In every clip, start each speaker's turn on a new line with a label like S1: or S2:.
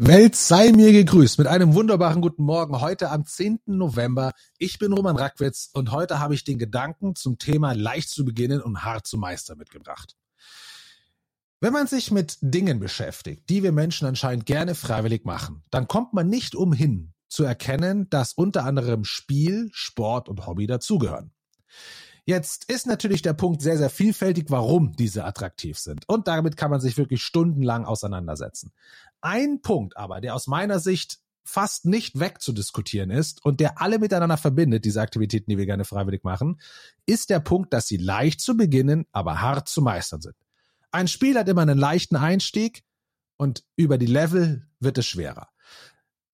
S1: Welt sei mir gegrüßt mit einem wunderbaren guten Morgen heute am 10. November. Ich bin Roman Rackwitz und heute habe ich den Gedanken zum Thema leicht zu beginnen und hart zu meistern mitgebracht. Wenn man sich mit Dingen beschäftigt, die wir Menschen anscheinend gerne freiwillig machen, dann kommt man nicht umhin zu erkennen, dass unter anderem Spiel, Sport und Hobby dazugehören. Jetzt ist natürlich der Punkt sehr, sehr vielfältig, warum diese attraktiv sind. Und damit kann man sich wirklich stundenlang auseinandersetzen. Ein Punkt aber, der aus meiner Sicht fast nicht wegzudiskutieren ist und der alle miteinander verbindet, diese Aktivitäten, die wir gerne freiwillig machen, ist der Punkt, dass sie leicht zu beginnen, aber hart zu meistern sind. Ein Spiel hat immer einen leichten Einstieg und über die Level wird es schwerer.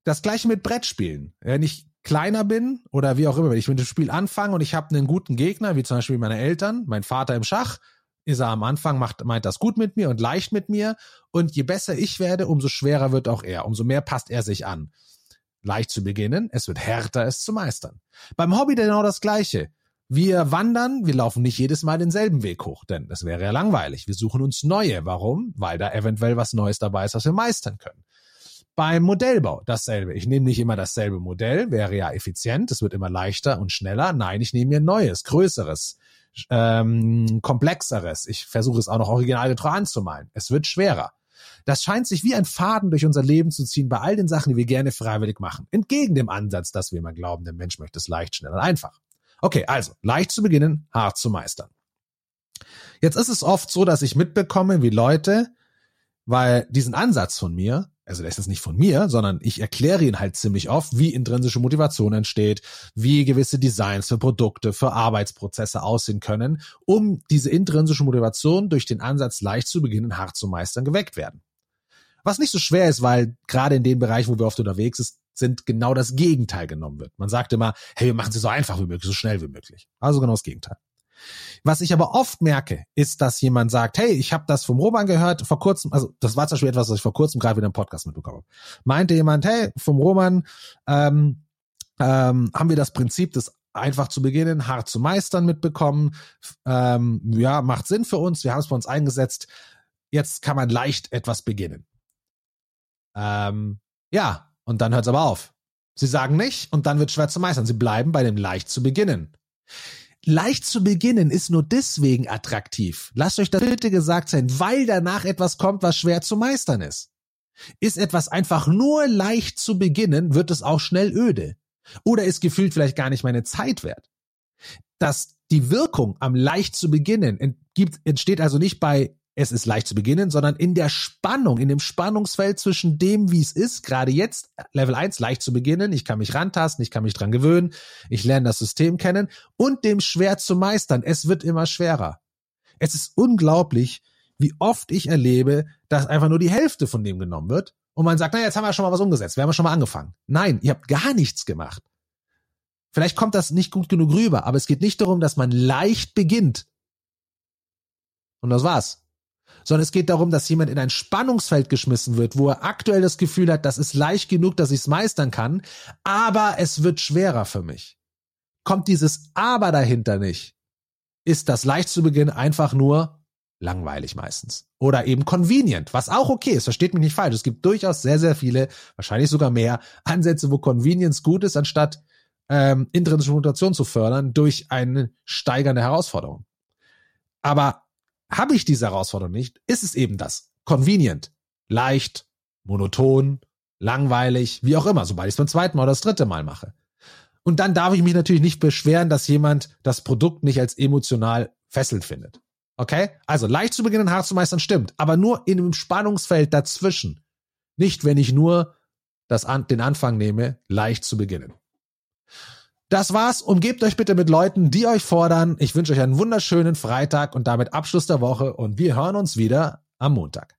S1: Das gleiche mit Brettspielen. Wenn ich kleiner bin oder wie auch immer, wenn ich mit dem Spiel anfange und ich habe einen guten Gegner, wie zum Beispiel meine Eltern, mein Vater im Schach, ist er am Anfang, macht, meint das gut mit mir und leicht mit mir. Und je besser ich werde, umso schwerer wird auch er, umso mehr passt er sich an. Leicht zu beginnen, es wird härter, es zu meistern. Beim Hobby genau das Gleiche. Wir wandern, wir laufen nicht jedes Mal denselben Weg hoch, denn das wäre ja langweilig. Wir suchen uns neue. Warum? Weil da eventuell was Neues dabei ist, was wir meistern können. Beim Modellbau dasselbe. Ich nehme nicht immer dasselbe Modell, wäre ja effizient, es wird immer leichter und schneller. Nein, ich nehme mir neues, größeres, ähm, komplexeres. Ich versuche es auch noch originalgetreu anzumalen. Es wird schwerer. Das scheint sich wie ein Faden durch unser Leben zu ziehen bei all den Sachen, die wir gerne freiwillig machen. Entgegen dem Ansatz, dass wir immer glauben, der Mensch möchte es leicht, schnell und einfach. Okay, also leicht zu beginnen, hart zu meistern. Jetzt ist es oft so, dass ich mitbekomme, wie Leute, weil diesen Ansatz von mir also der ist jetzt nicht von mir, sondern ich erkläre ihn halt ziemlich oft, wie intrinsische Motivation entsteht, wie gewisse Designs für Produkte, für Arbeitsprozesse aussehen können, um diese intrinsische Motivation durch den Ansatz leicht zu beginnen, hart zu meistern, geweckt werden. Was nicht so schwer ist, weil gerade in dem Bereich, wo wir oft unterwegs sind, sind genau das Gegenteil genommen wird. Man sagt immer, hey, wir machen sie so einfach wie möglich, so schnell wie möglich. Also genau das Gegenteil. Was ich aber oft merke, ist, dass jemand sagt, hey, ich habe das vom Roman gehört, vor kurzem, also das war zum Beispiel etwas, was ich vor kurzem gerade wieder im Podcast mitbekommen habe. Meinte jemand, hey, vom Roman ähm, ähm, haben wir das Prinzip des einfach zu beginnen, hart zu meistern mitbekommen. Ähm, ja, macht Sinn für uns, wir haben es bei uns eingesetzt. Jetzt kann man leicht etwas beginnen. Ähm, ja, und dann hört es aber auf. Sie sagen nicht und dann wird schwer zu meistern. Sie bleiben bei dem leicht zu beginnen leicht zu beginnen ist nur deswegen attraktiv. Lasst euch das bitte gesagt sein, weil danach etwas kommt, was schwer zu meistern ist. Ist etwas einfach nur leicht zu beginnen, wird es auch schnell öde. Oder ist gefühlt vielleicht gar nicht meine Zeit wert. Dass die Wirkung am leicht zu beginnen entsteht also nicht bei es ist leicht zu beginnen, sondern in der Spannung, in dem Spannungsfeld zwischen dem, wie es ist, gerade jetzt, Level 1, leicht zu beginnen, ich kann mich rantasten, ich kann mich dran gewöhnen, ich lerne das System kennen und dem schwer zu meistern. Es wird immer schwerer. Es ist unglaublich, wie oft ich erlebe, dass einfach nur die Hälfte von dem genommen wird und man sagt, na, jetzt haben wir schon mal was umgesetzt, wir haben schon mal angefangen. Nein, ihr habt gar nichts gemacht. Vielleicht kommt das nicht gut genug rüber, aber es geht nicht darum, dass man leicht beginnt. Und das war's sondern es geht darum, dass jemand in ein Spannungsfeld geschmissen wird, wo er aktuell das Gefühl hat, das ist leicht genug, dass ich es meistern kann, aber es wird schwerer für mich. Kommt dieses Aber dahinter nicht, ist das leicht zu Beginn einfach nur langweilig meistens. Oder eben convenient, was auch okay ist, versteht mich nicht falsch. Es gibt durchaus sehr, sehr viele, wahrscheinlich sogar mehr Ansätze, wo Convenience gut ist, anstatt ähm, intrinsische Mutation zu fördern durch eine steigernde Herausforderung. Aber habe ich diese Herausforderung nicht, ist es eben das. Convenient. Leicht, monoton, langweilig, wie auch immer, sobald ich es beim zweiten Mal oder das dritte Mal mache. Und dann darf ich mich natürlich nicht beschweren, dass jemand das Produkt nicht als emotional fesselnd findet. Okay? Also leicht zu beginnen, hart zu meistern, stimmt. Aber nur in einem Spannungsfeld dazwischen. Nicht, wenn ich nur das den Anfang nehme, leicht zu beginnen. Das war's. Umgebt euch bitte mit Leuten, die euch fordern. Ich wünsche euch einen wunderschönen Freitag und damit Abschluss der Woche und wir hören uns wieder am Montag.